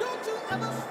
Don't you ever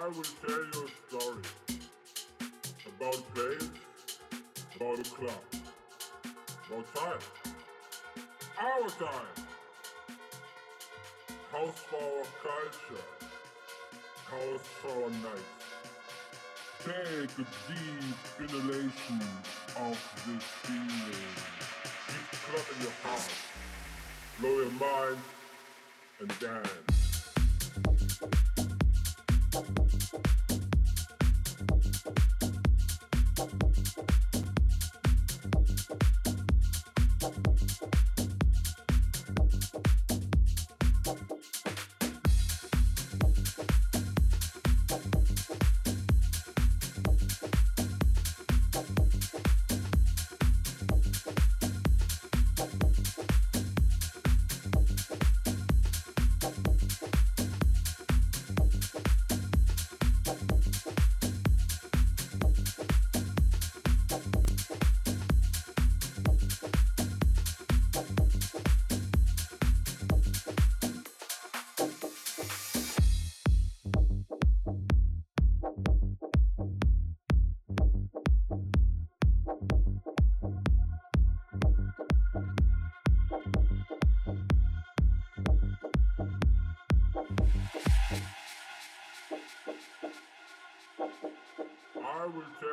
I will tell you a story about place, about a club, about time, our time, house for our culture, house for our night. Take a deep inhalation of this feeling. Deep club in your heart, blow your mind, and dance.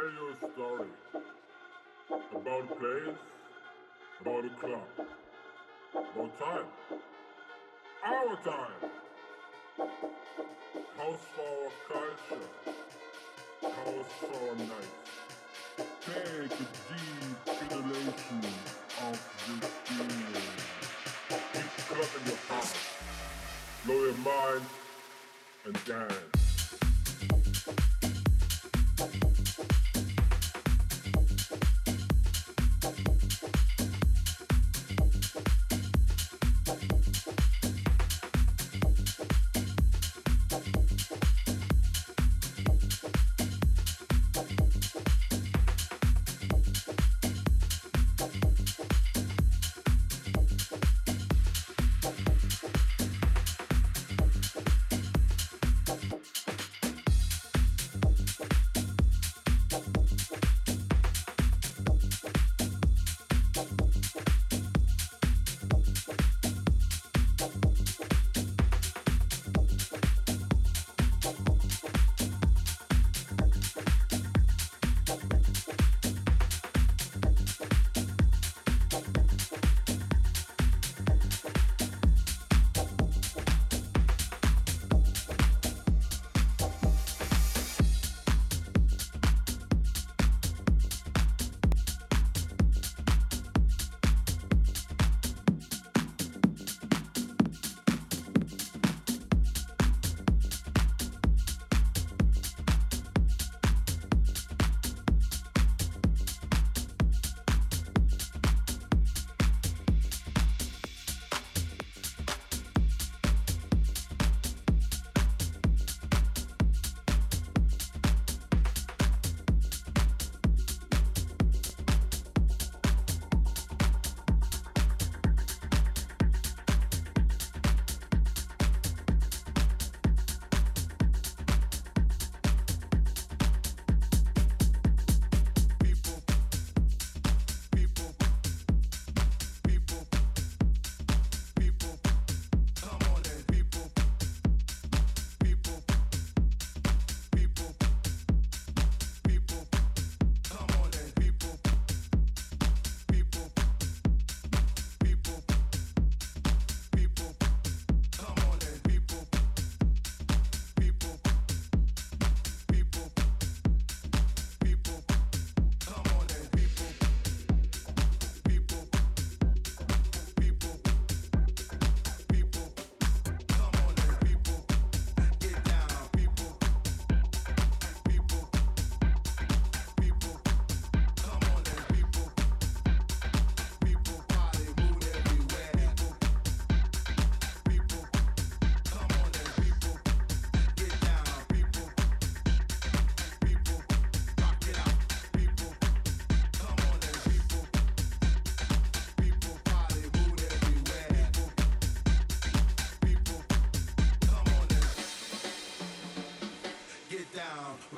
Will tell you a story about a place, about a club, about time, our time, house for culture, house for night. Take a deep inhalation of this feeling. Deep club in your heart, blow your mind, and dance.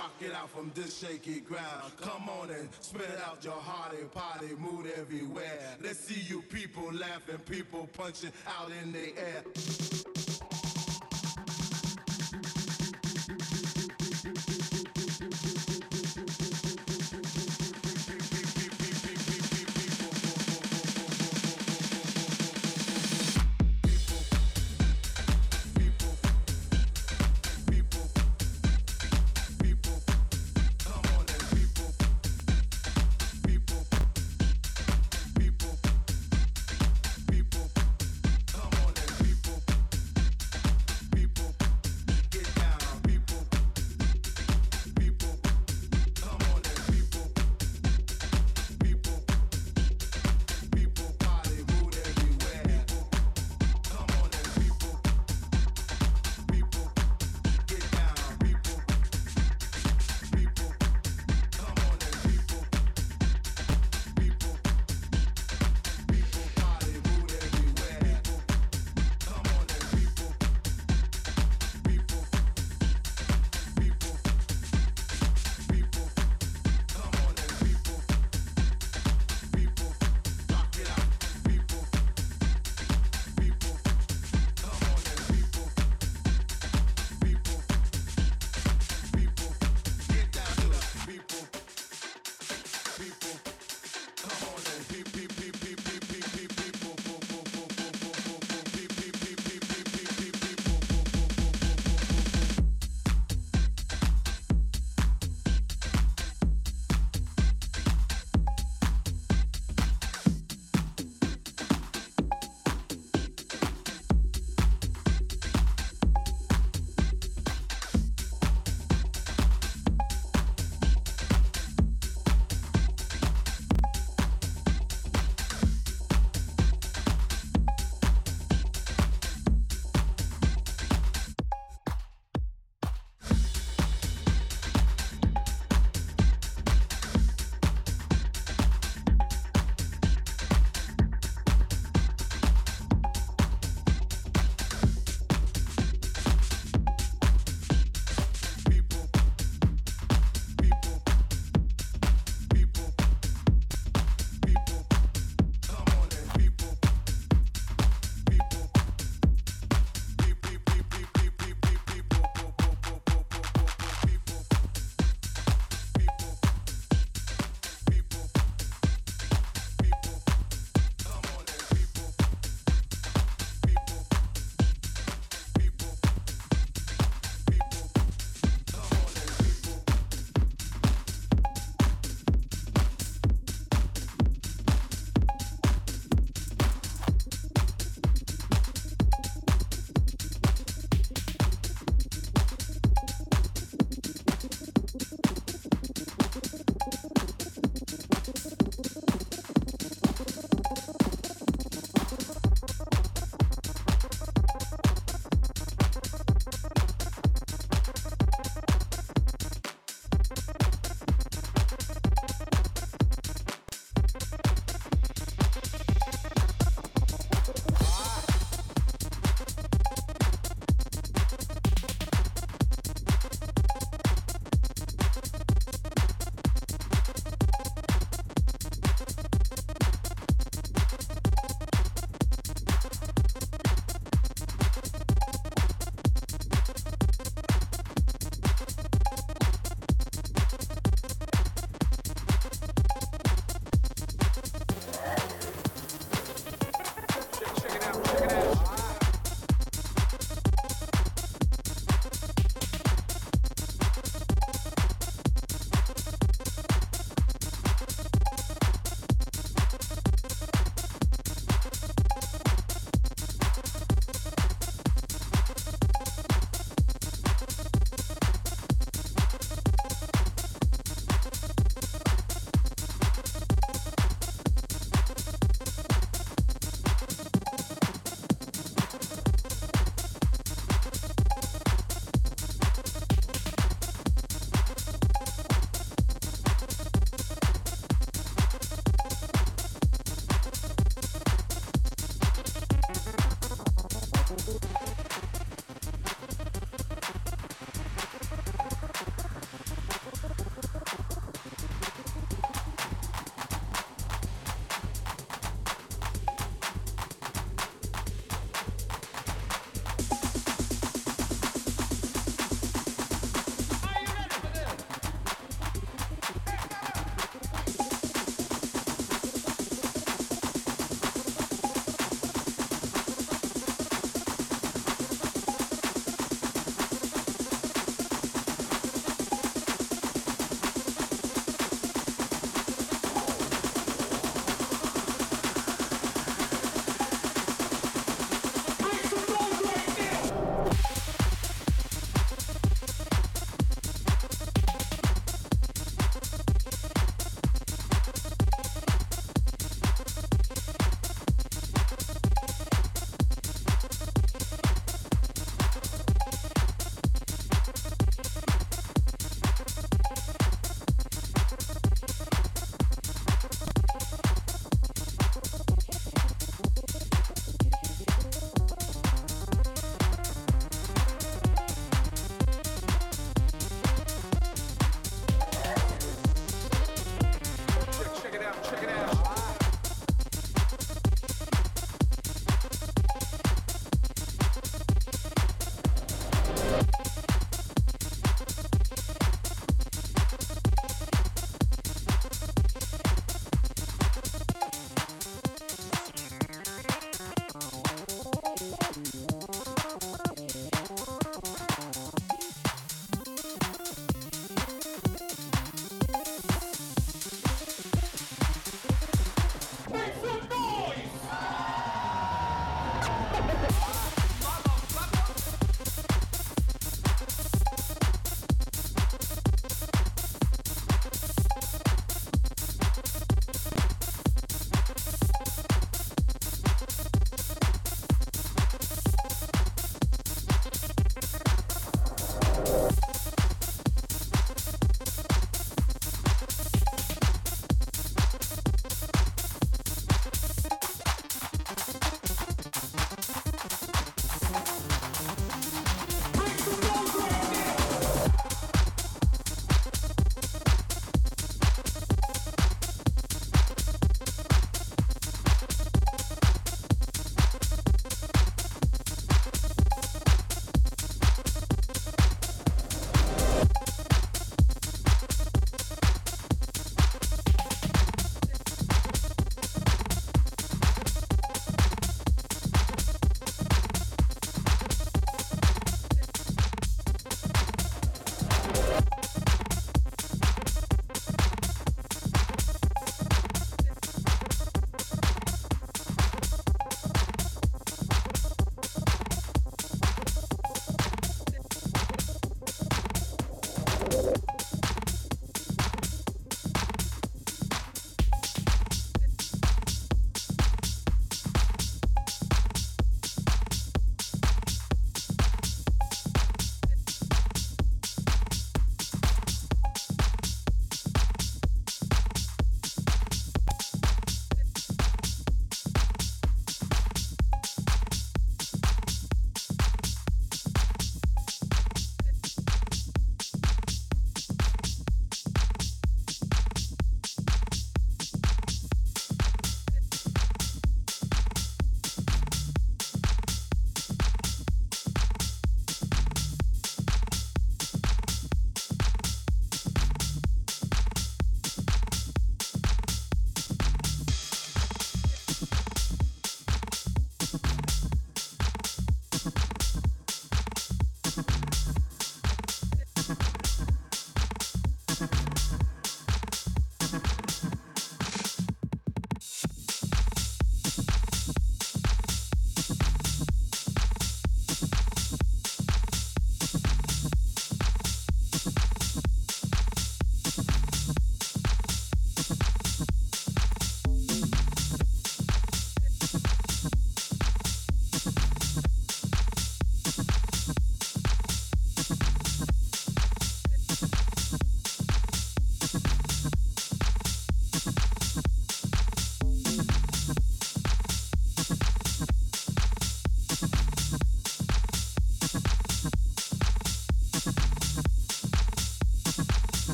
Rock it out from this shaky ground. Come on and spread out your heart and party mood everywhere. Let's see you people laughing, people punching out in the air.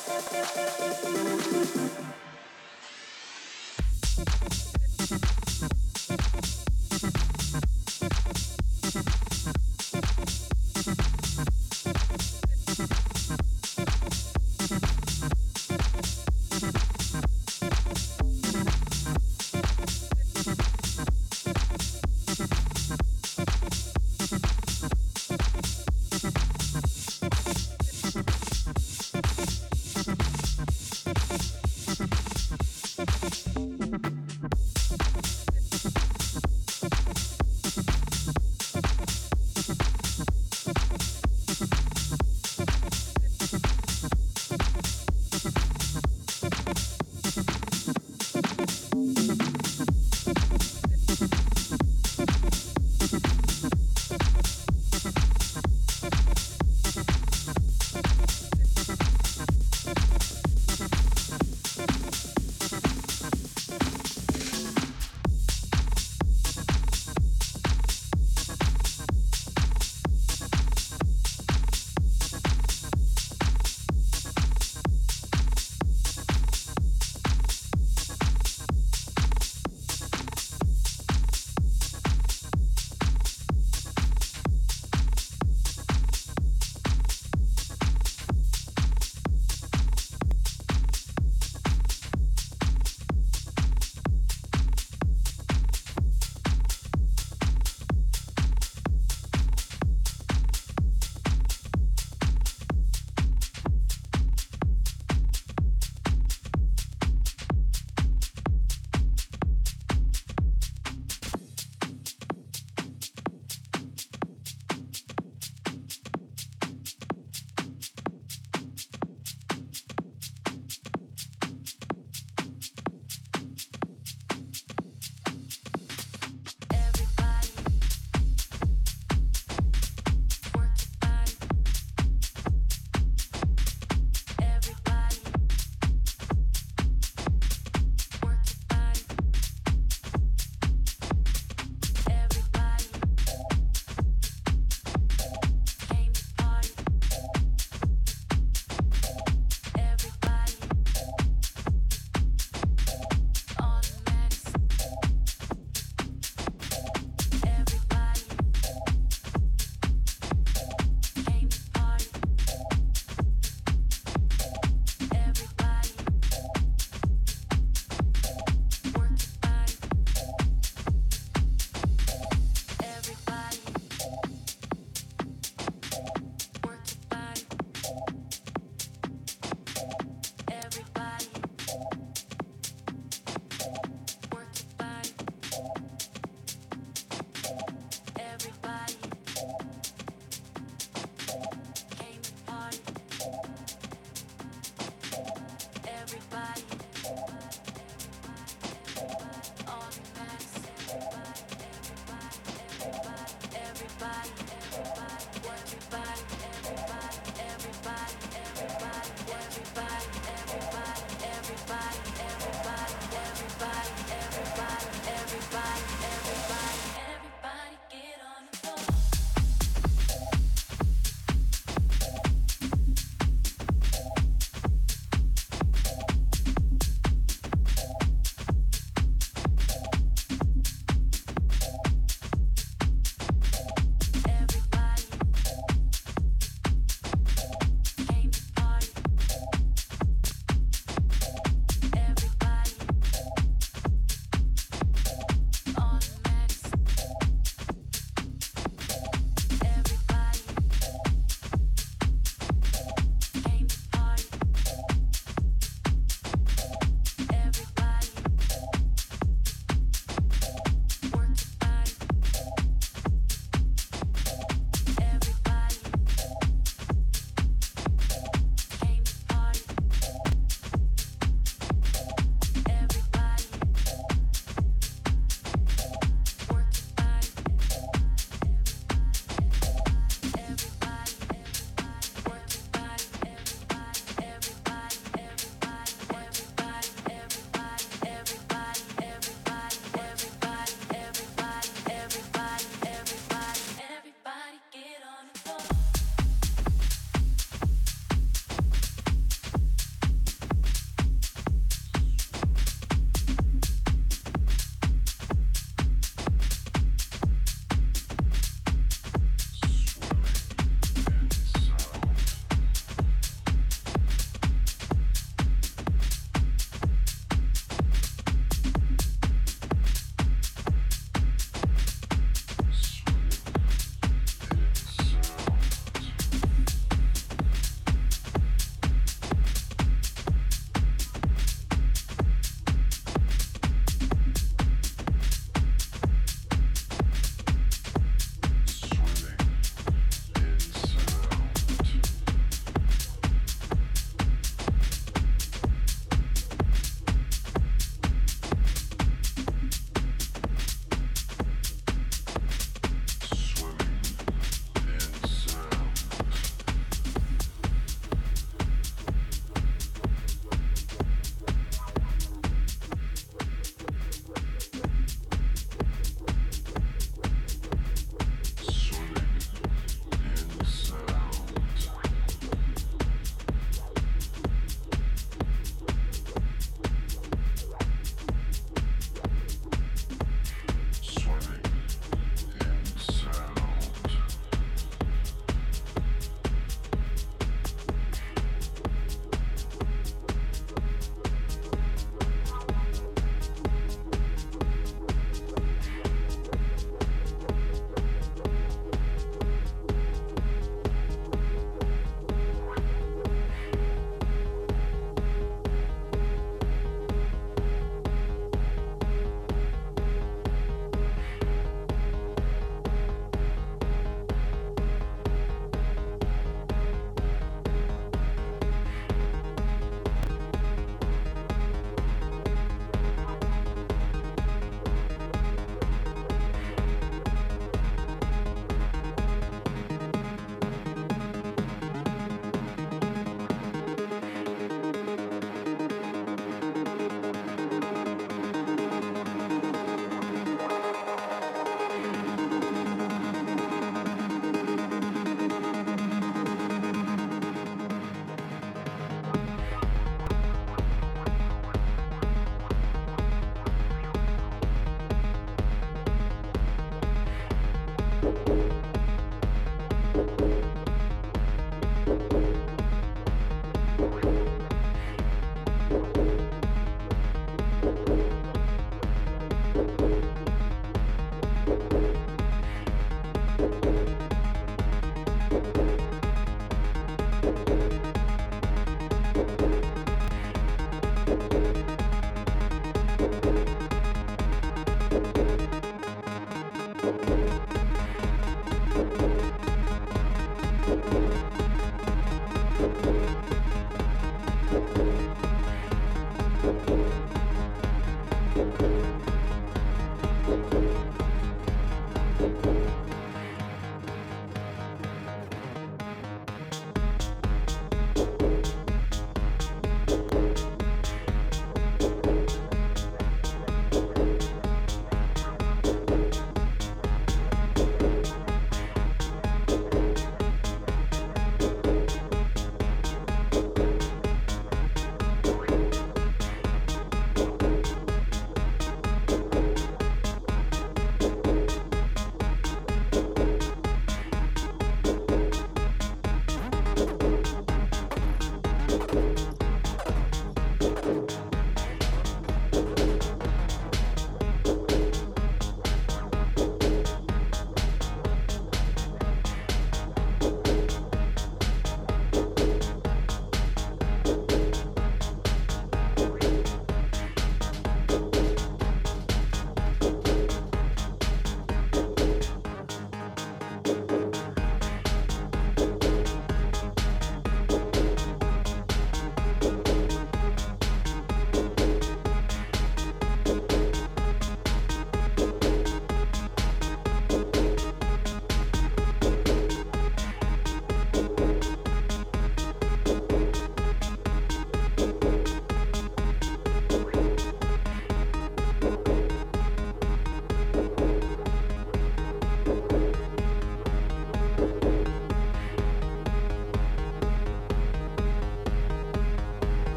フフフフフフ。